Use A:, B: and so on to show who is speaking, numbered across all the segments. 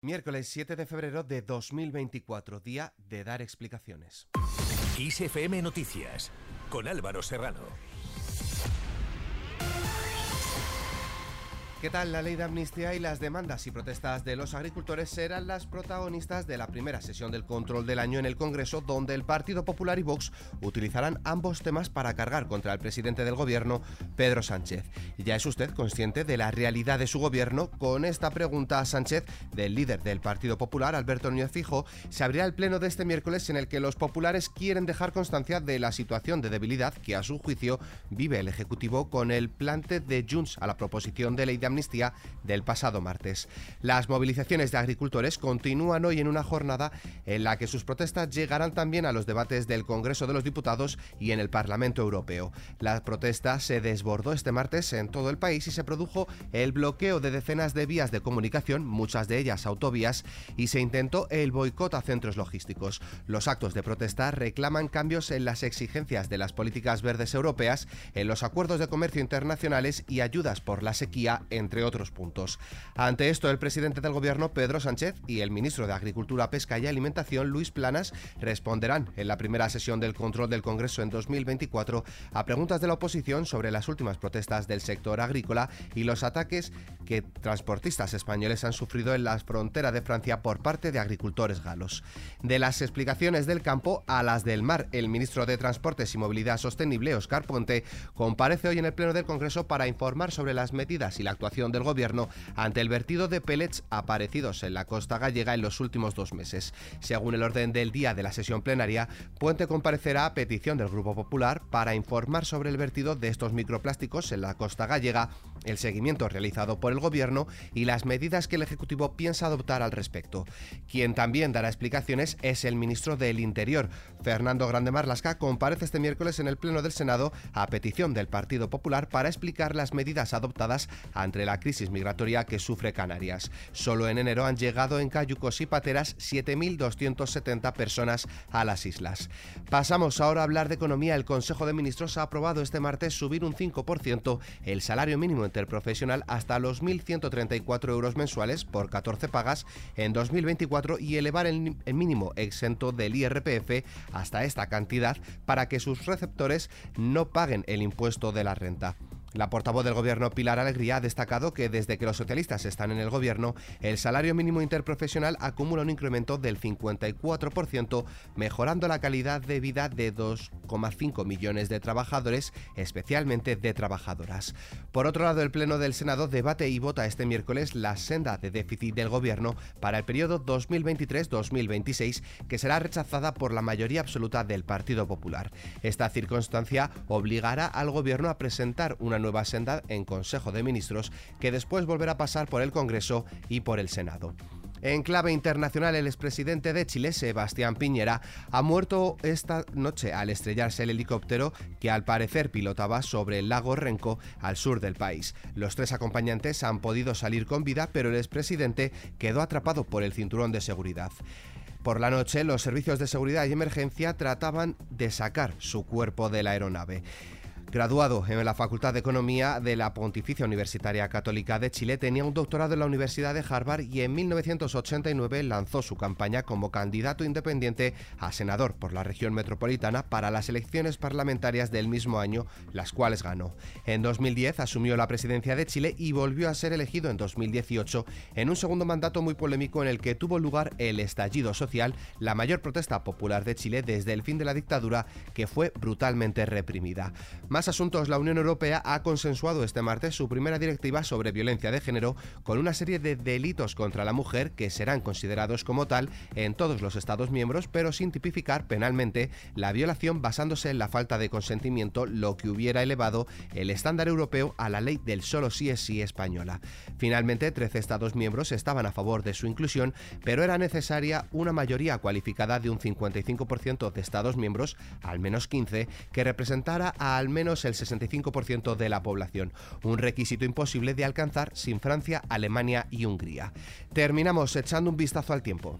A: Miércoles 7 de febrero de 2024, día de dar explicaciones.
B: ISFM Noticias, con Álvaro Serrano.
A: ¿Qué tal? La ley de amnistía y las demandas y protestas de los agricultores serán las protagonistas de la primera sesión del control del año en el Congreso, donde el Partido Popular y Vox utilizarán ambos temas para cargar contra el presidente del gobierno, Pedro Sánchez. ¿Ya es usted consciente de la realidad de su gobierno? Con esta pregunta a Sánchez, del líder del Partido Popular, Alberto Núñez Fijo, se abrirá el pleno de este miércoles en el que los populares quieren dejar constancia de la situación de debilidad que, a su juicio, vive el Ejecutivo con el plante de Junts a la proposición de ley de amnistía del pasado martes. Las movilizaciones de agricultores continúan hoy en una jornada en la que sus protestas llegarán también a los debates del Congreso de los Diputados y en el Parlamento Europeo. La protesta se desbordó este martes en todo el país y se produjo el bloqueo de decenas de vías de comunicación, muchas de ellas autovías, y se intentó el boicot a centros logísticos. Los actos de protesta reclaman cambios en las exigencias de las políticas verdes europeas, en los acuerdos de comercio internacionales y ayudas por la sequía entre otros puntos. Ante esto, el presidente del gobierno, Pedro Sánchez, y el ministro de Agricultura, Pesca y Alimentación, Luis Planas, responderán en la primera sesión del control del Congreso en 2024 a preguntas de la oposición sobre las últimas protestas del sector agrícola y los ataques que transportistas españoles han sufrido en la frontera de Francia por parte de agricultores galos. De las explicaciones del campo a las del mar, el ministro de Transportes y Movilidad Sostenible, Oscar Ponte, comparece hoy en el Pleno del Congreso para informar sobre las medidas y la actuación del Gobierno ante el vertido de pellets aparecidos en la costa gallega en los últimos dos meses. Según el orden del día de la sesión plenaria, Puente comparecerá a petición del Grupo Popular para informar sobre el vertido de estos microplásticos en la costa gallega, el seguimiento realizado por el Gobierno y las medidas que el Ejecutivo piensa adoptar al respecto. Quien también dará explicaciones es el ministro del Interior. Fernando Grande Marlasca comparece este miércoles en el Pleno del Senado a petición del Partido Popular para explicar las medidas adoptadas ante la crisis migratoria que sufre Canarias. Solo en enero han llegado en cayucos y pateras 7.270 personas a las islas. Pasamos ahora a hablar de economía. El Consejo de Ministros ha aprobado este martes subir un 5% el salario mínimo interprofesional hasta los 1.134 euros mensuales por 14 pagas en 2024 y elevar el, el mínimo exento del IRPF hasta esta cantidad para que sus receptores no paguen el impuesto de la renta. La portavoz del Gobierno, Pilar Alegría, ha destacado que desde que los socialistas están en el Gobierno, el salario mínimo interprofesional acumula un incremento del 54%, mejorando la calidad de vida de 2,5 millones de trabajadores, especialmente de trabajadoras. Por otro lado, el Pleno del Senado debate y vota este miércoles la senda de déficit del Gobierno para el periodo 2023-2026, que será rechazada por la mayoría absoluta del Partido Popular. Esta circunstancia obligará al Gobierno a presentar una nueva senda en Consejo de Ministros que después volverá a pasar por el Congreso y por el Senado. En clave internacional, el expresidente de Chile, Sebastián Piñera, ha muerto esta noche al estrellarse el helicóptero que al parecer pilotaba sobre el lago Renco al sur del país. Los tres acompañantes han podido salir con vida, pero el expresidente quedó atrapado por el cinturón de seguridad. Por la noche, los servicios de seguridad y emergencia trataban de sacar su cuerpo de la aeronave. Graduado en la Facultad de Economía de la Pontificia Universitaria Católica de Chile, tenía un doctorado en la Universidad de Harvard y en 1989 lanzó su campaña como candidato independiente a senador por la región metropolitana para las elecciones parlamentarias del mismo año, las cuales ganó. En 2010 asumió la presidencia de Chile y volvió a ser elegido en 2018 en un segundo mandato muy polémico en el que tuvo lugar el estallido social, la mayor protesta popular de Chile desde el fin de la dictadura que fue brutalmente reprimida. Asuntos, la Unión Europea ha consensuado este martes su primera directiva sobre violencia de género con una serie de delitos contra la mujer que serán considerados como tal en todos los Estados miembros, pero sin tipificar penalmente la violación basándose en la falta de consentimiento, lo que hubiera elevado el estándar europeo a la ley del solo sí es sí española. Finalmente, 13 Estados miembros estaban a favor de su inclusión, pero era necesaria una mayoría cualificada de un 55% de Estados miembros, al menos 15, que representara a al menos el 65% de la población, un requisito imposible de alcanzar sin Francia, Alemania y Hungría. Terminamos echando un vistazo al tiempo.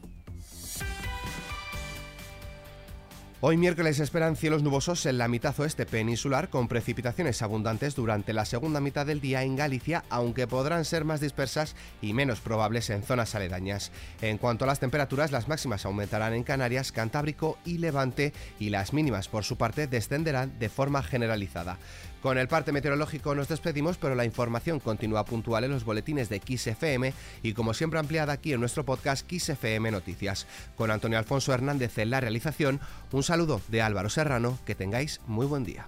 A: Hoy miércoles esperan cielos nubosos en la mitad oeste peninsular con precipitaciones abundantes durante la segunda mitad del día en Galicia, aunque podrán ser más dispersas y menos probables en zonas aledañas. En cuanto a las temperaturas, las máximas aumentarán en Canarias, Cantábrico y Levante y las mínimas por su parte descenderán de forma generalizada. Con el parte meteorológico nos despedimos, pero la información continúa puntual en los boletines de XFM y como siempre ampliada aquí en nuestro podcast XFM Noticias. Con Antonio Alfonso Hernández en la realización, un saludo de Álvaro Serrano, que tengáis muy buen día.